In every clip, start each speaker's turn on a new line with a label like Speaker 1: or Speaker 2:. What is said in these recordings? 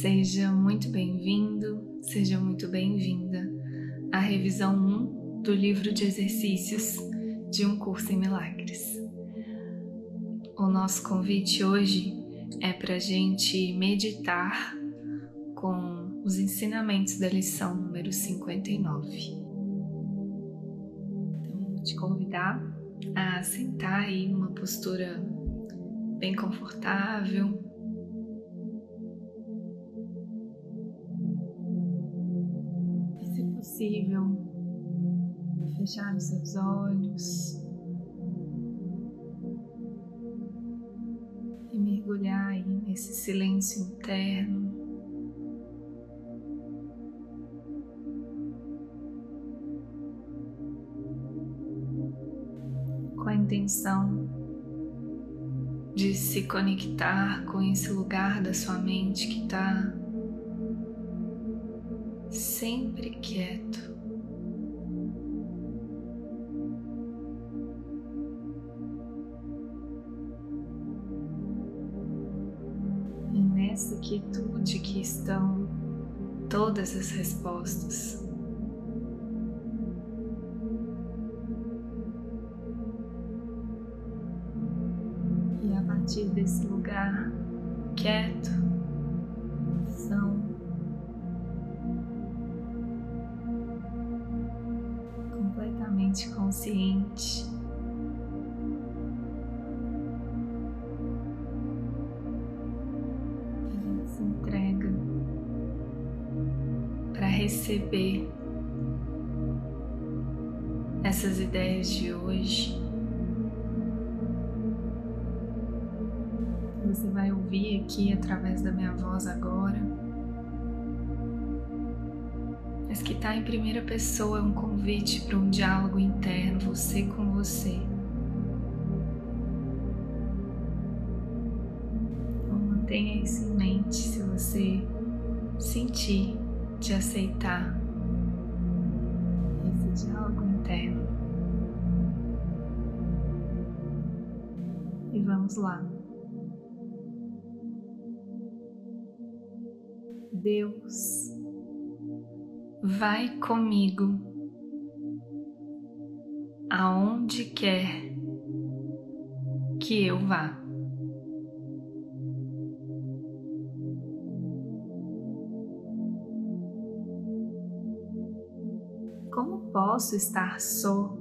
Speaker 1: Seja muito bem-vindo, seja muito bem-vinda à revisão 1 do livro de exercícios de um curso em milagres. O nosso convite hoje é para a gente meditar com os ensinamentos da lição número 59. Então, vou te convidar a sentar aí numa postura bem confortável. Possível, fechar os seus olhos e mergulhar aí nesse silêncio interno. Com a intenção de se conectar com esse lugar da sua mente que está sempre quieto. E nessa quietude que estão todas as respostas. partir desse lugar quieto, consciente. Se entrega para receber essas ideias de hoje. você vai ouvir aqui através da minha voz agora, mas que está em primeira pessoa é um convite para um diálogo interno, você com você. Então mantenha isso em mente se você sentir de aceitar esse diálogo interno. E vamos lá. Deus, vai comigo aonde quer que eu vá. Como posso estar só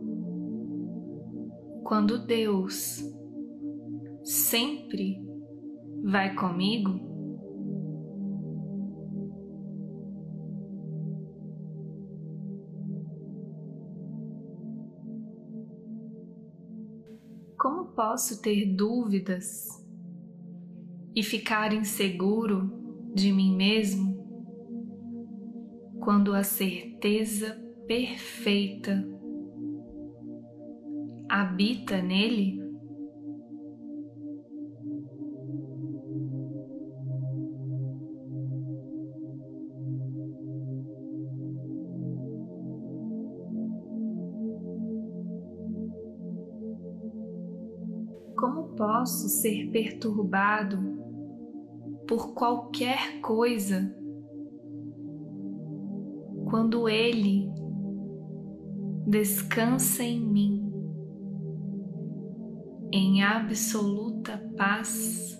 Speaker 1: quando Deus sempre vai comigo? Posso ter dúvidas e ficar inseguro de mim mesmo quando a certeza perfeita habita nele? Posso ser perturbado por qualquer coisa quando Ele descansa em mim em absoluta paz?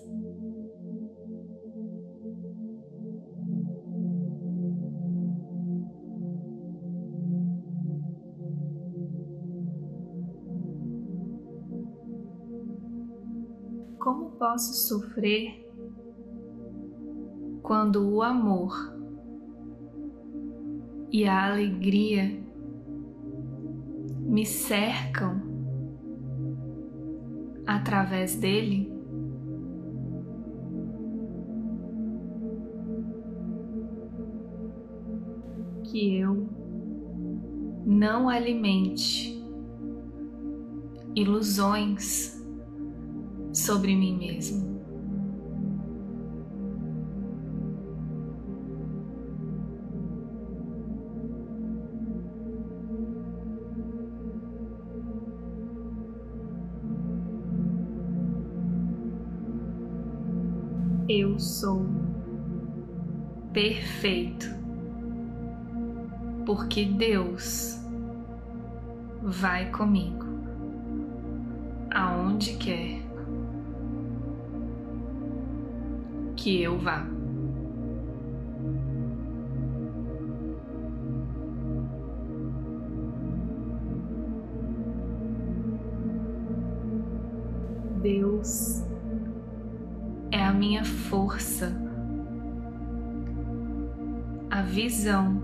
Speaker 1: Como posso sofrer quando o amor e a alegria me cercam através dele? Que eu não alimente ilusões sobre mim mesmo. Eu sou perfeito, porque Deus vai comigo aonde quer que eu vá. Deus é a minha força, a visão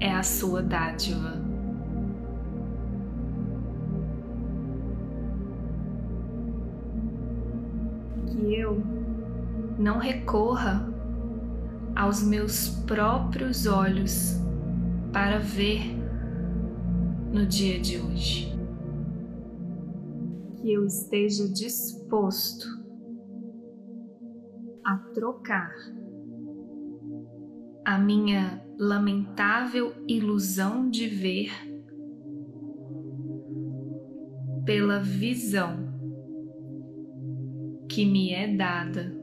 Speaker 1: é a sua dádiva. Que eu não recorra aos meus próprios olhos para ver no dia de hoje. Que eu esteja disposto a trocar a minha lamentável ilusão de ver pela visão que me é dada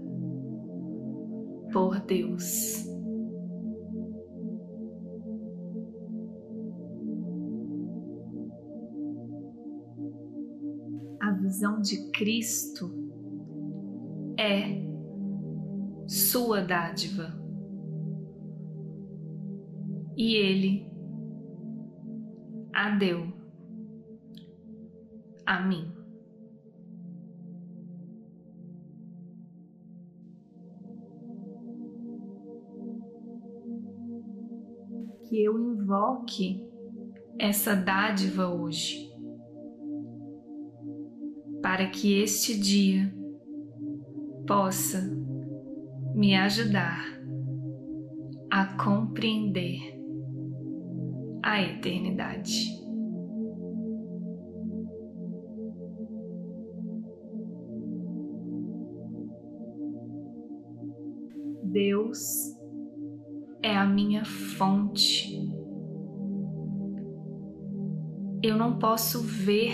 Speaker 1: por Deus. visão de Cristo é sua dádiva. E Ele a deu a mim. Que eu invoque essa dádiva hoje para que este dia possa me ajudar a compreender a eternidade. Deus é a minha fonte. Eu não posso ver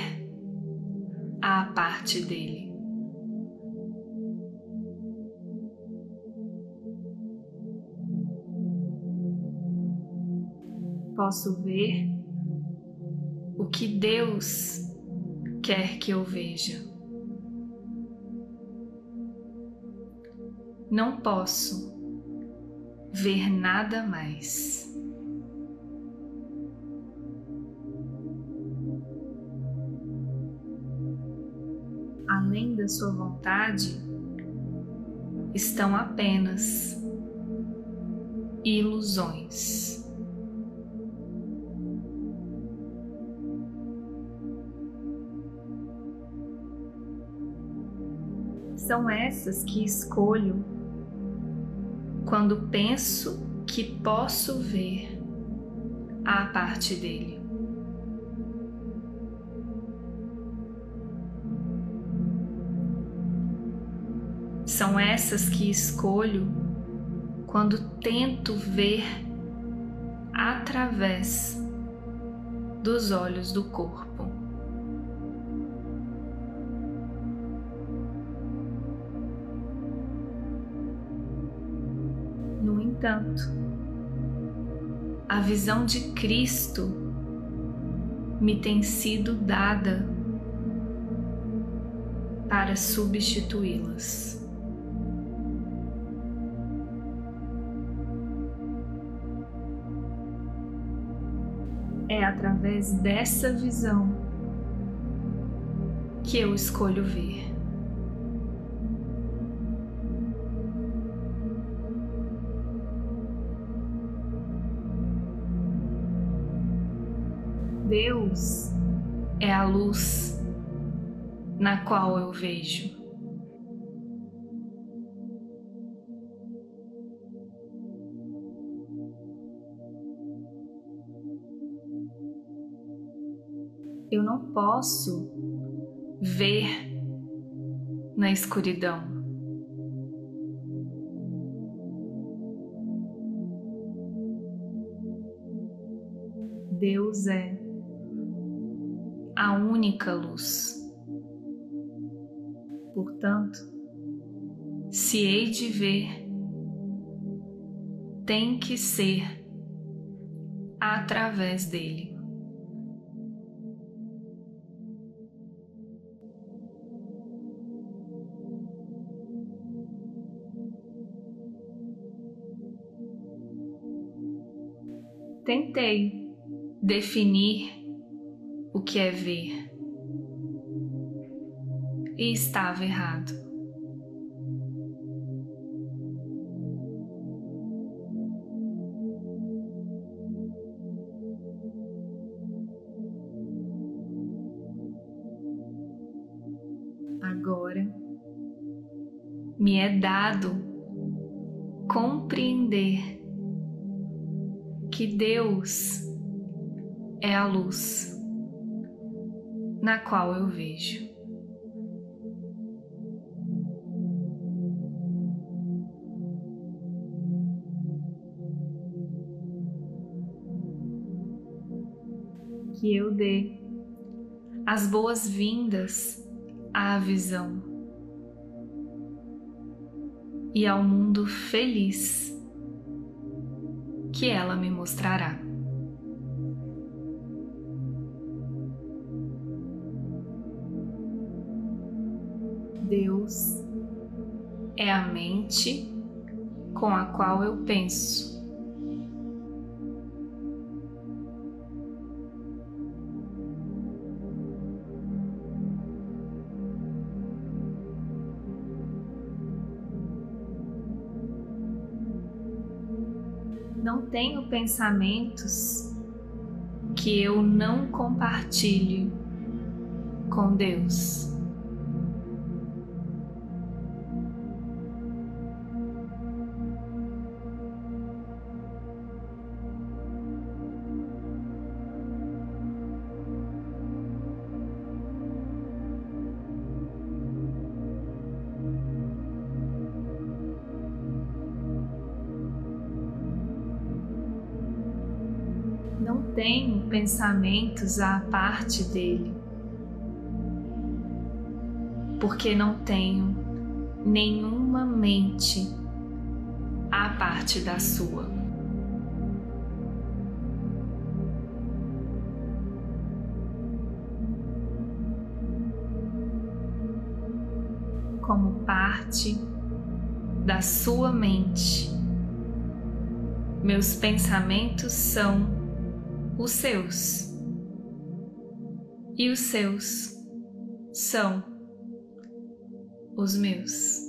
Speaker 1: à parte dele. Posso ver o que Deus quer que eu veja. Não posso ver nada mais. além da sua vontade estão apenas ilusões. São essas que escolho quando penso que posso ver a parte dele. São essas que escolho quando tento ver através dos olhos do corpo. Entanto, a visão de Cristo me tem sido dada para substituí-las. é através dessa visão que eu escolho ver. Deus é a luz na qual eu vejo. eu não posso ver na escuridão. Única luz. Portanto, se hei de ver tem que ser através dele. Tentei definir o que é ver e estava errado. Agora me é dado compreender que Deus é a luz na qual eu vejo. Que eu dê as boas-vindas à visão e ao mundo feliz que ela me mostrará. Deus é a mente com a qual eu penso. Não tenho pensamentos que eu não compartilhe com Deus. Tenho pensamentos à parte dele, porque não tenho nenhuma mente à parte da sua. Como parte da sua mente, meus pensamentos são os seus. E os seus são os meus.